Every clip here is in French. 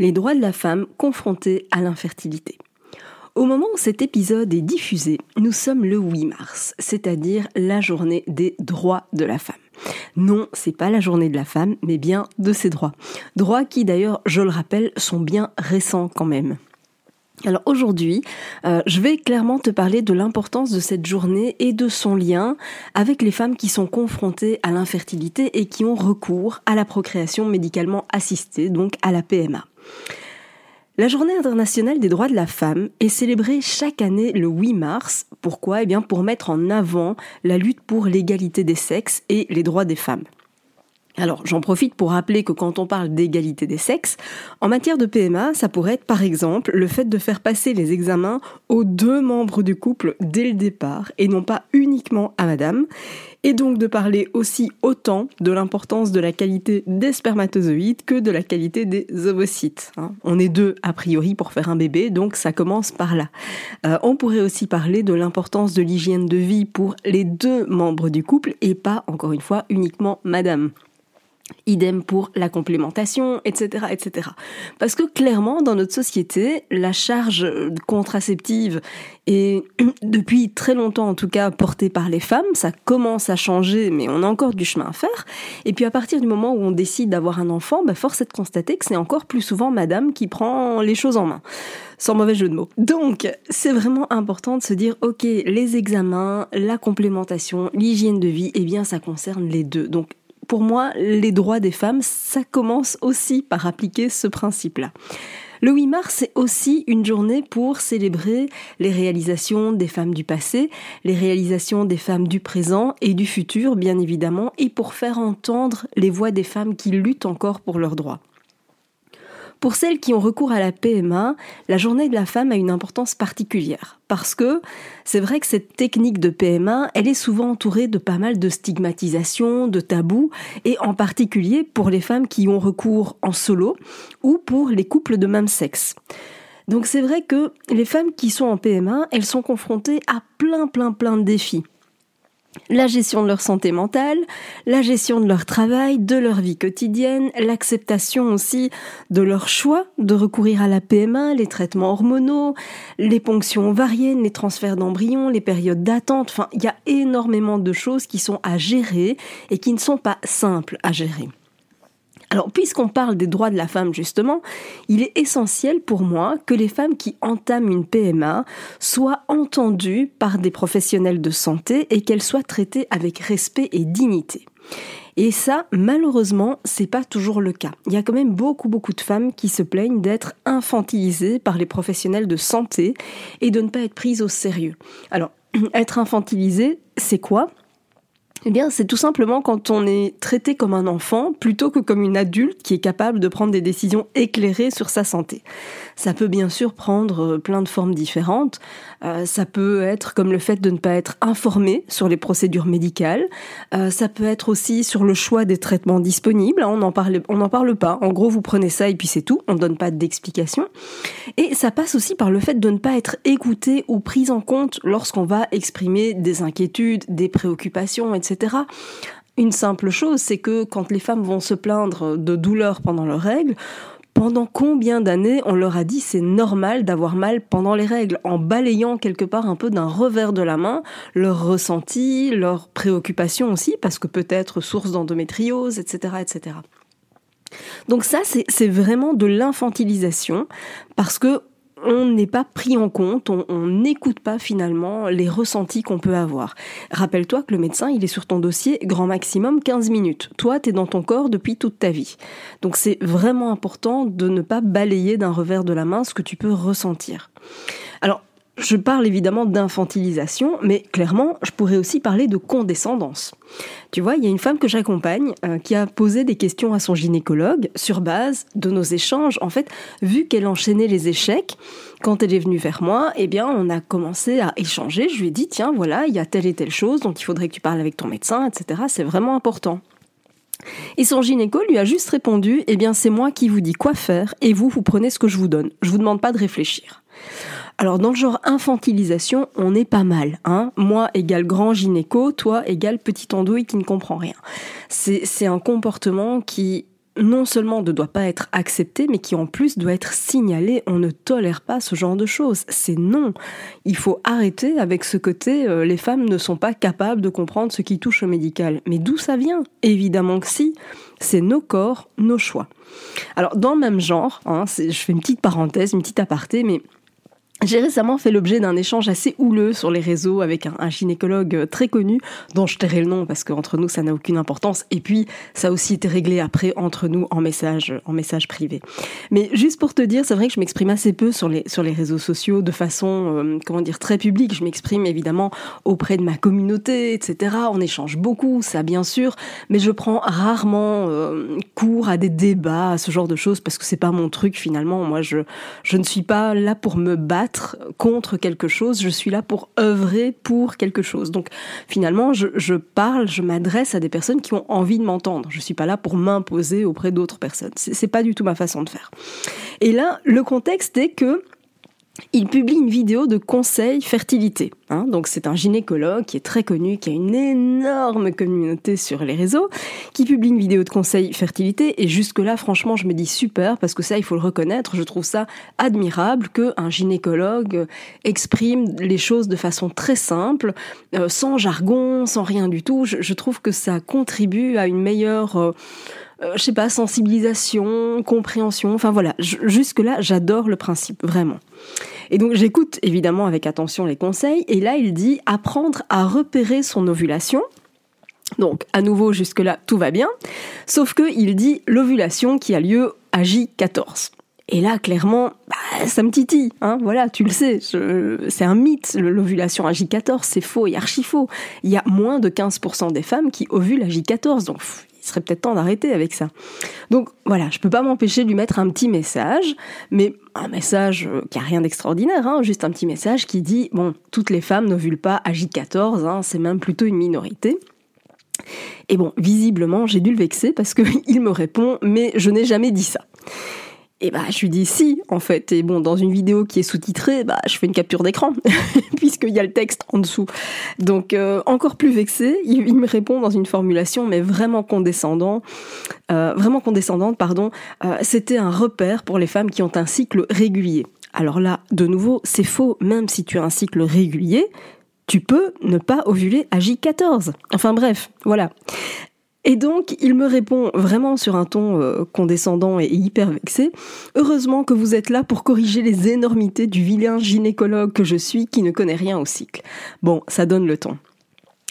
Les droits de la femme confrontée à l'infertilité. Au moment où cet épisode est diffusé, nous sommes le 8 mars, c'est-à-dire la journée des droits de la femme. Non, c'est pas la journée de la femme, mais bien de ses droits. Droits qui d'ailleurs, je le rappelle, sont bien récents quand même. Alors aujourd'hui, euh, je vais clairement te parler de l'importance de cette journée et de son lien avec les femmes qui sont confrontées à l'infertilité et qui ont recours à la procréation médicalement assistée, donc à la PMA. La journée internationale des droits de la femme est célébrée chaque année le 8 mars. Pourquoi? Eh bien pour mettre en avant la lutte pour l'égalité des sexes et les droits des femmes. Alors, j'en profite pour rappeler que quand on parle d'égalité des sexes, en matière de PMA, ça pourrait être par exemple le fait de faire passer les examens aux deux membres du couple dès le départ et non pas uniquement à madame, et donc de parler aussi autant de l'importance de la qualité des spermatozoïdes que de la qualité des ovocytes. Hein. On est deux a priori pour faire un bébé, donc ça commence par là. Euh, on pourrait aussi parler de l'importance de l'hygiène de vie pour les deux membres du couple et pas, encore une fois, uniquement madame. Idem pour la complémentation, etc., etc. Parce que clairement, dans notre société, la charge contraceptive est depuis très longtemps, en tout cas, portée par les femmes. Ça commence à changer, mais on a encore du chemin à faire. Et puis à partir du moment où on décide d'avoir un enfant, bah, force est de constater que c'est encore plus souvent Madame qui prend les choses en main sans mauvais jeu de mots. Donc, c'est vraiment important de se dire, ok, les examens, la complémentation, l'hygiène de vie, eh bien, ça concerne les deux. Donc, pour moi, les droits des femmes, ça commence aussi par appliquer ce principe-là. Le 8 mars, c'est aussi une journée pour célébrer les réalisations des femmes du passé, les réalisations des femmes du présent et du futur, bien évidemment, et pour faire entendre les voix des femmes qui luttent encore pour leurs droits. Pour celles qui ont recours à la PMA, la journée de la femme a une importance particulière parce que c'est vrai que cette technique de PMA, elle est souvent entourée de pas mal de stigmatisation, de tabous et en particulier pour les femmes qui ont recours en solo ou pour les couples de même sexe. Donc c'est vrai que les femmes qui sont en PMA, elles sont confrontées à plein plein plein de défis la gestion de leur santé mentale, la gestion de leur travail, de leur vie quotidienne, l'acceptation aussi de leur choix de recourir à la PMA, les traitements hormonaux, les ponctions ovariennes, les transferts d'embryons, les périodes d'attente. Enfin, il y a énormément de choses qui sont à gérer et qui ne sont pas simples à gérer. Alors, puisqu'on parle des droits de la femme, justement, il est essentiel pour moi que les femmes qui entament une PMA soient entendues par des professionnels de santé et qu'elles soient traitées avec respect et dignité. Et ça, malheureusement, c'est pas toujours le cas. Il y a quand même beaucoup, beaucoup de femmes qui se plaignent d'être infantilisées par les professionnels de santé et de ne pas être prises au sérieux. Alors, être infantilisée, c'est quoi? Eh bien, c'est tout simplement quand on est traité comme un enfant plutôt que comme une adulte qui est capable de prendre des décisions éclairées sur sa santé. Ça peut bien sûr prendre euh, plein de formes différentes. Euh, ça peut être comme le fait de ne pas être informé sur les procédures médicales. Euh, ça peut être aussi sur le choix des traitements disponibles. On n'en parle, on n'en parle pas. En gros, vous prenez ça et puis c'est tout. On ne donne pas d'explication. Et ça passe aussi par le fait de ne pas être écouté ou pris en compte lorsqu'on va exprimer des inquiétudes, des préoccupations, etc. Une simple chose, c'est que quand les femmes vont se plaindre de douleurs pendant leurs règles, pendant combien d'années on leur a dit c'est normal d'avoir mal pendant les règles, en balayant quelque part un peu d'un revers de la main leurs ressentis, leurs préoccupations aussi, parce que peut-être source d'endométriose, etc., etc. Donc ça, c'est vraiment de l'infantilisation, parce que on n'est pas pris en compte, on n'écoute pas finalement les ressentis qu'on peut avoir. Rappelle-toi que le médecin, il est sur ton dossier grand maximum 15 minutes. Toi, tu es dans ton corps depuis toute ta vie. Donc c'est vraiment important de ne pas balayer d'un revers de la main ce que tu peux ressentir. Alors, je parle évidemment d'infantilisation, mais clairement, je pourrais aussi parler de condescendance. Tu vois, il y a une femme que j'accompagne euh, qui a posé des questions à son gynécologue sur base de nos échanges. En fait, vu qu'elle enchaînait les échecs, quand elle est venue vers moi, eh bien, on a commencé à échanger. Je lui ai dit, tiens, voilà, il y a telle et telle chose dont il faudrait que tu parles avec ton médecin, etc. C'est vraiment important. Et son gynéco lui a juste répondu, eh bien, c'est moi qui vous dis quoi faire et vous, vous prenez ce que je vous donne. Je vous demande pas de réfléchir. Alors dans le genre infantilisation, on est pas mal. Hein Moi égale grand gynéco, toi égale petit andouille qui ne comprend rien. C'est un comportement qui non seulement ne doit pas être accepté, mais qui en plus doit être signalé. On ne tolère pas ce genre de choses. C'est non. Il faut arrêter avec ce côté euh, les femmes ne sont pas capables de comprendre ce qui touche au médical. Mais d'où ça vient? Évidemment que si. C'est nos corps, nos choix. Alors dans le même genre, hein, je fais une petite parenthèse, une petite aparté, mais j'ai récemment fait l'objet d'un échange assez houleux sur les réseaux avec un, gynécologue euh, très connu, dont je tairai le nom parce qu'entre nous ça n'a aucune importance. Et puis ça a aussi été réglé après entre nous en message, en message privé. Mais juste pour te dire, c'est vrai que je m'exprime assez peu sur les sur les réseaux sociaux de façon euh, comment dire très publique. Je m'exprime évidemment auprès de ma communauté, etc. On échange beaucoup, ça bien sûr, mais je prends rarement euh, cours à des débats, à ce genre de choses parce que c'est pas mon truc finalement. Moi, je je ne suis pas là pour me battre contre quelque chose, je suis là pour œuvrer pour quelque chose. Donc finalement, je, parle, je m'adresse à des personnes qui ont envie de m'entendre. Je suis pas là pour m'imposer auprès d'autres personnes. C'est pas du tout ma façon de faire. Et là, le contexte est que il publie une vidéo de conseil fertilité. Hein. donc c'est un gynécologue qui est très connu, qui a une énorme communauté sur les réseaux, qui publie une vidéo de conseil fertilité. Et jusque-là, franchement, je me dis super, parce que ça, il faut le reconnaître, je trouve ça admirable qu'un gynécologue exprime les choses de façon très simple, euh, sans jargon, sans rien du tout. Je, trouve que ça contribue à une meilleure... Euh, euh, je sais pas, sensibilisation, compréhension. Enfin voilà, jusque-là, j'adore le principe, vraiment. Et donc j'écoute évidemment avec attention les conseils, et là il dit apprendre à repérer son ovulation. Donc à nouveau jusque-là tout va bien, sauf que il dit l'ovulation qui a lieu à J14. Et là, clairement, bah, ça me titille. Hein, voilà, tu le sais, c'est un mythe. L'ovulation à J14, c'est faux et archi faux. Il y a moins de 15% des femmes qui ovulent à J14. Donc, serait peut-être temps d'arrêter avec ça. Donc voilà, je peux pas m'empêcher de lui mettre un petit message, mais un message euh, qui a rien d'extraordinaire, hein, juste un petit message qui dit bon, toutes les femmes n'ovulent pas à J14, hein, c'est même plutôt une minorité. Et bon, visiblement, j'ai dû le vexer parce qu'il me répond mais je n'ai jamais dit ça. Et bah, je lui dis si, en fait. Et bon, dans une vidéo qui est sous-titrée, bah, je fais une capture d'écran, puisqu'il y a le texte en dessous. Donc, euh, encore plus vexé, il, me répond dans une formulation, mais vraiment condescendant, euh, vraiment condescendante, pardon. Euh, C'était un repère pour les femmes qui ont un cycle régulier. Alors là, de nouveau, c'est faux, même si tu as un cycle régulier, tu peux ne pas ovuler à J14. Enfin bref, voilà. Et donc, il me répond vraiment sur un ton euh, condescendant et hyper vexé. Heureusement que vous êtes là pour corriger les énormités du vilain gynécologue que je suis qui ne connaît rien au cycle. Bon, ça donne le ton.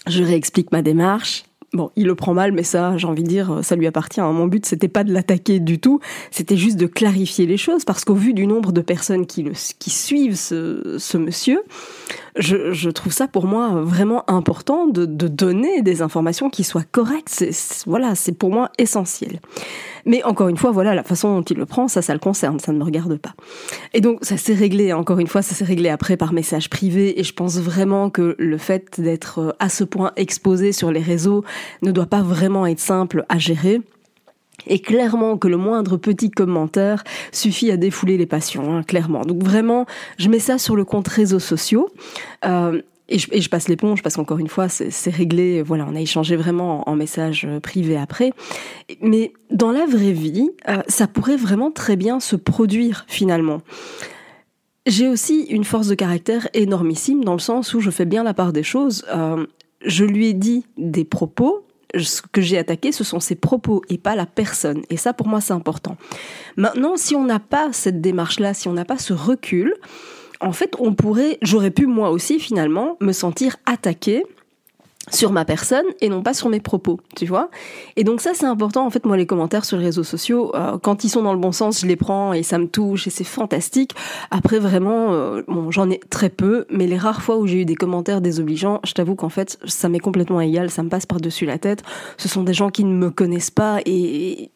Je réexplique ma démarche. Bon, il le prend mal, mais ça, j'ai envie de dire, ça lui appartient. Mon but, c'était pas de l'attaquer du tout, c'était juste de clarifier les choses, parce qu'au vu du nombre de personnes qui, le, qui suivent ce monsieur, je, je, trouve ça pour moi vraiment important de, de donner des informations qui soient correctes. Voilà, c'est pour moi essentiel. Mais encore une fois, voilà, la façon dont il le prend, ça, ça le concerne, ça ne me regarde pas. Et donc, ça s'est réglé, encore une fois, ça s'est réglé après par message privé, et je pense vraiment que le fait d'être euh, à ce point exposé sur les réseaux ne doit pas vraiment être simple à gérer. Et clairement que le moindre petit commentaire suffit à défouler les passions, hein, clairement. Donc vraiment, je mets ça sur le compte réseaux sociaux. Euh, et je, et je passe l'éponge parce qu'encore une fois, c'est réglé. Voilà, on a échangé vraiment en, message privé après. Mais dans la vraie vie, euh, ça pourrait vraiment très bien se produire finalement. J'ai aussi une force de caractère énormissime dans le sens où je fais bien la part des choses. Euh, je lui ai dit des propos ce que j'ai attaqué, ce sont ses propos et pas la personne. Et ça, pour moi, c'est important. Maintenant, si on n'a pas cette démarche-là, si on n'a pas ce recul, en fait, on pourrait, j'aurais pu moi aussi finalement me sentir attaqué sur ma personne et non pas sur mes propos, tu vois. Et donc ça c'est important en fait moi les commentaires sur les réseaux sociaux euh, quand ils sont dans le bon sens, je les prends et ça me touche et c'est fantastique. Après vraiment euh, bon, j'en ai très peu mais les rares fois où j'ai eu des commentaires désobligeants, je t'avoue qu'en fait ça m'est complètement égal, ça me passe par-dessus la tête. Ce sont des gens qui ne me connaissent pas et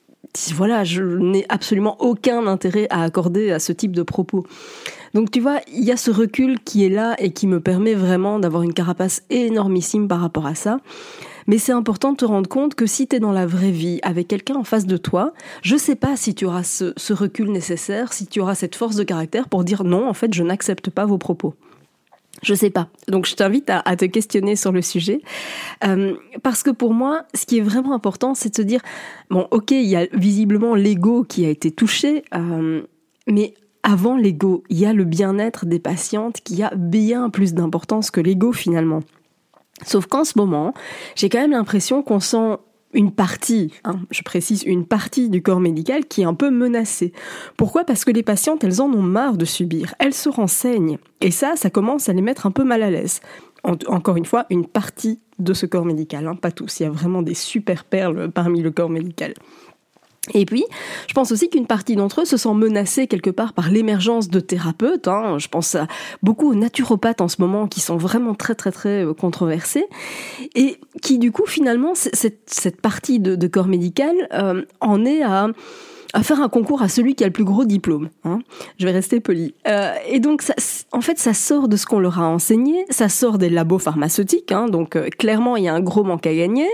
voilà, je n'ai absolument aucun intérêt à accorder à ce type de propos. Donc tu vois, il y a ce recul qui est là et qui me permet vraiment d'avoir une carapace énormissime par rapport à ça. Mais c'est important de te rendre compte que si tu es dans la vraie vie avec quelqu'un en face de toi, je sais pas si tu auras ce, recul nécessaire, si tu auras cette force de caractère pour dire non, en fait, je n'accepte pas vos propos. Je sais pas. Donc je t'invite à, te questionner sur le sujet. Euh, parce que pour moi, ce qui est vraiment important, c'est de se dire, bon, ok, il y a visiblement l'ego qui a été touché, euh, mais avant l'ego, il y a le bien-être des patientes qui a bien plus d'importance que l'ego finalement. Sauf qu'en ce moment, j'ai quand même l'impression qu'on sent une partie, hein, je précise une partie du corps médical qui est un peu menacée. Pourquoi? Parce que les patientes, elles en ont marre de subir, elles se renseignent. Et ça, ça commence à les mettre un peu mal à l'aise. encore une fois, une partie de ce corps médical, hein, pas tous. Il y a vraiment des super perles parmi le corps médical. Et puis, je pense aussi qu'une partie d'entre eux se sent menacée quelque part par l'émergence de thérapeutes. Hein. Je pense à beaucoup aux naturopathes en ce moment qui sont vraiment très très très euh, controversés et qui du coup finalement cette, cette partie de, corps médical euh, en est à à faire un concours à celui qui a le plus gros diplôme. Hein. Je vais rester poli. Euh, et donc, ça, en fait, ça sort de ce qu'on leur a enseigné, ça sort des labos pharmaceutiques. Hein, donc, euh, clairement, il y a un gros manque à gagner.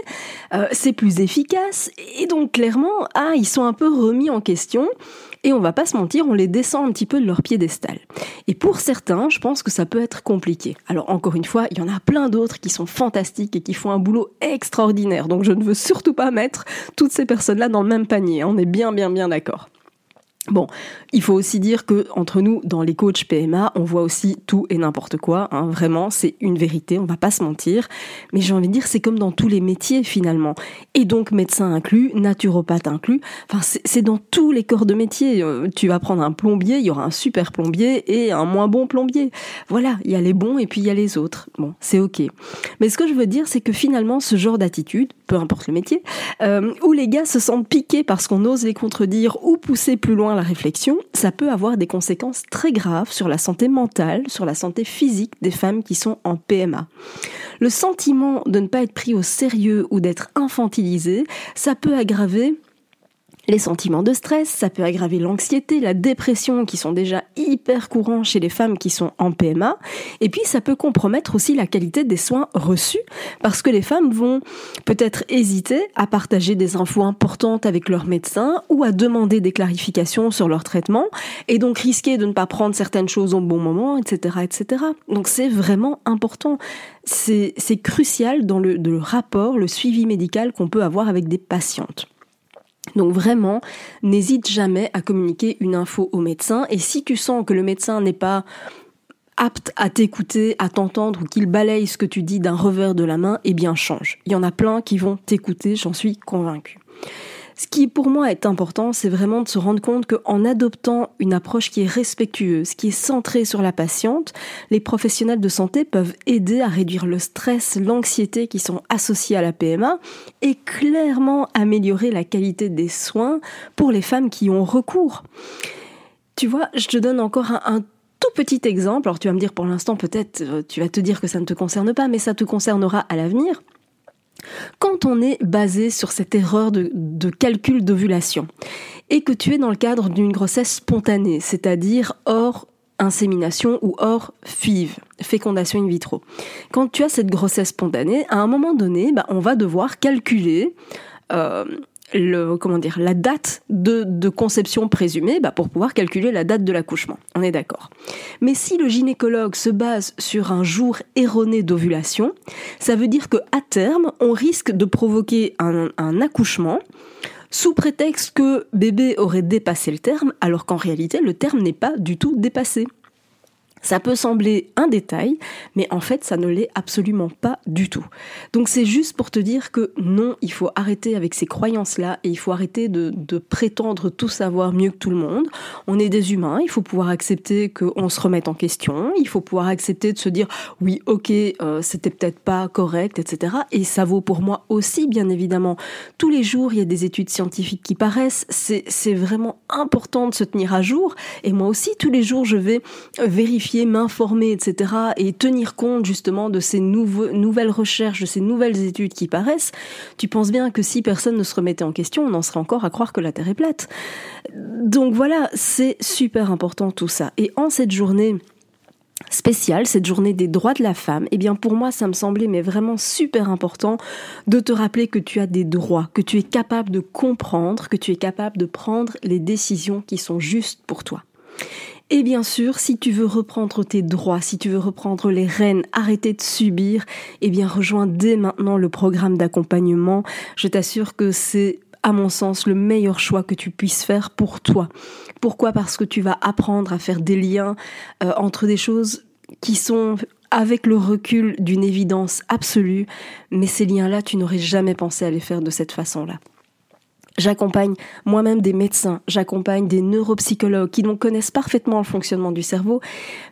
Euh, c'est plus efficace. Et donc, clairement, ah, ils sont un peu remis en question. Et on va pas se mentir, on les descend un petit peu de leur piédestal. Et pour certains, je pense que ça peut être compliqué. Alors encore une fois, il y en a plein d'autres qui sont fantastiques et qui font un boulot extraordinaire. Donc je ne veux surtout pas mettre toutes ces personnes-là dans le même panier. On est bien, bien, bien d'accord. Bon, il faut aussi dire que entre nous, dans les coachs PMA, on voit aussi tout et n'importe quoi. Hein. Vraiment, c'est une vérité. On va pas se mentir. Mais j'ai envie de dire, c'est comme dans tous les métiers finalement. Et donc médecin inclus, naturopathe inclus. Enfin, c'est dans tous les corps de métier. Euh, tu vas prendre un plombier, il y aura un super plombier et un moins bon plombier. Voilà, il y a les bons et puis il y a les autres. Bon, c'est ok. Mais ce que je veux dire, c'est que finalement, ce genre d'attitude, peu importe le métier, euh, où les gars se sentent piqués parce qu'on ose les contredire ou pousser plus loin la réflexion, ça peut avoir des conséquences très graves sur la santé mentale, sur la santé physique des femmes qui sont en PMA. Le sentiment de ne pas être pris au sérieux ou d'être infantilisé, ça peut aggraver les sentiments de stress, ça peut aggraver l'anxiété, la dépression qui sont déjà hyper courants chez les femmes qui sont en PMA. Et puis ça peut compromettre aussi la qualité des soins reçus parce que les femmes vont peut-être hésiter à partager des infos importantes avec leur médecin ou à demander des clarifications sur leur traitement et donc risquer de ne pas prendre certaines choses au bon moment, etc., etc. Donc c'est vraiment important. C'est crucial dans le, le rapport, le suivi médical qu'on peut avoir avec des patientes. Donc vraiment, n'hésite jamais à communiquer une info au médecin. Et si tu sens que le médecin n'est pas apte à t'écouter, à t'entendre ou qu'il balaye ce que tu dis d'un revers de la main, eh bien change. Il y en a plein qui vont t'écouter, j'en suis convaincue. Ce qui pour moi est important, c'est vraiment de se rendre compte qu'en adoptant une approche qui est respectueuse, qui est centrée sur la patiente, les professionnels de santé peuvent aider à réduire le stress, l'anxiété qui sont associés à la PMA et clairement améliorer la qualité des soins pour les femmes qui ont recours. Tu vois, je te donne encore un, un tout petit exemple. Alors tu vas me dire pour l'instant peut-être, euh, tu vas te dire que ça ne te concerne pas, mais ça te concernera à l'avenir. Quand on est basé sur cette erreur de, calcul d'ovulation et que tu es dans le cadre d'une grossesse spontanée, c'est-à-dire hors insémination ou hors FIV, fécondation in vitro. Quand tu as cette grossesse spontanée, à un moment donné, bah, on va devoir calculer euh, le, comment dire, la date de, conception présumée bah, pour pouvoir calculer la date de l'accouchement. On est d'accord. Mais si le gynécologue se base sur un jour erroné d'ovulation, ça veut dire que à terme, on risque de provoquer un, un accouchement sous prétexte que bébé aurait dépassé le terme, alors qu'en réalité, le terme n'est pas du tout dépassé. Ça peut sembler un détail, mais en fait, ça ne l'est absolument pas du tout. Donc c'est juste pour te dire que non, il faut arrêter avec ces croyances-là et il faut arrêter de, prétendre tout savoir mieux que tout le monde. On est des humains, il faut pouvoir accepter qu'on se remette en question, il faut pouvoir accepter de se dire oui, ok, euh, c'était peut-être pas correct, etc. Et ça vaut pour moi aussi, bien évidemment. Tous les jours, il y a des études scientifiques qui paraissent, c'est vraiment important de se tenir à jour. Et moi aussi, tous les jours, je vais vérifier m'informer, etc. et tenir compte justement de ces nouvelles recherches, de ces nouvelles études qui paraissent, tu penses bien que si personne ne se remettait en question, on en serait encore à croire que la Terre est plate. Donc voilà, c'est super important tout ça. Et en cette journée spéciale, cette journée des droits de la femme, eh bien pour moi ça me semblait mais vraiment super important de te rappeler que tu as des droits, que tu es capable de comprendre, que tu es capable de prendre les décisions qui sont justes pour toi. Et bien sûr, si tu veux reprendre tes droits, si tu veux reprendre les rênes, arrêter de subir, eh bien rejoins dès maintenant le programme d'accompagnement. Je t'assure que c'est à mon sens, le meilleur choix que tu puisses faire pour toi. Pourquoi? Parce que tu vas apprendre à faire des liens euh, entre des choses qui sont avec le recul d'une évidence absolue, mais ces liens-là, tu n'aurais jamais pensé à les faire de cette façon-là. J'accompagne moi-même des médecins, j'accompagne des neuropsychologues qui donc connaissent parfaitement le fonctionnement du cerveau,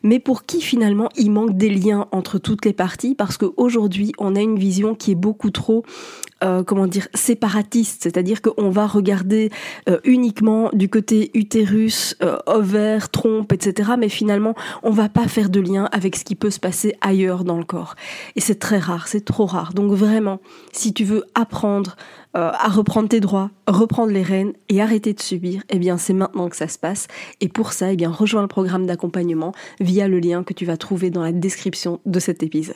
mais pour qui finalement il manque des liens entre toutes les parties parce qu'aujourd'hui on a une vision qui est beaucoup trop euh, comment dire séparatiste, c'est-à-dire qu'on va regarder euh, uniquement du côté utérus, euh, ovaire, trompe, etc. Mais finalement, on va pas faire de lien avec ce qui peut se passer ailleurs dans le corps. Et c'est très rare, c'est trop rare. Donc vraiment, si tu veux apprendre à reprendre tes droits, reprendre les rênes et arrêter de subir, eh bien c'est maintenant que ça se passe. Et pour ça, eh bien rejoins le programme d'accompagnement via le lien que tu vas trouver dans la description de cet épisode.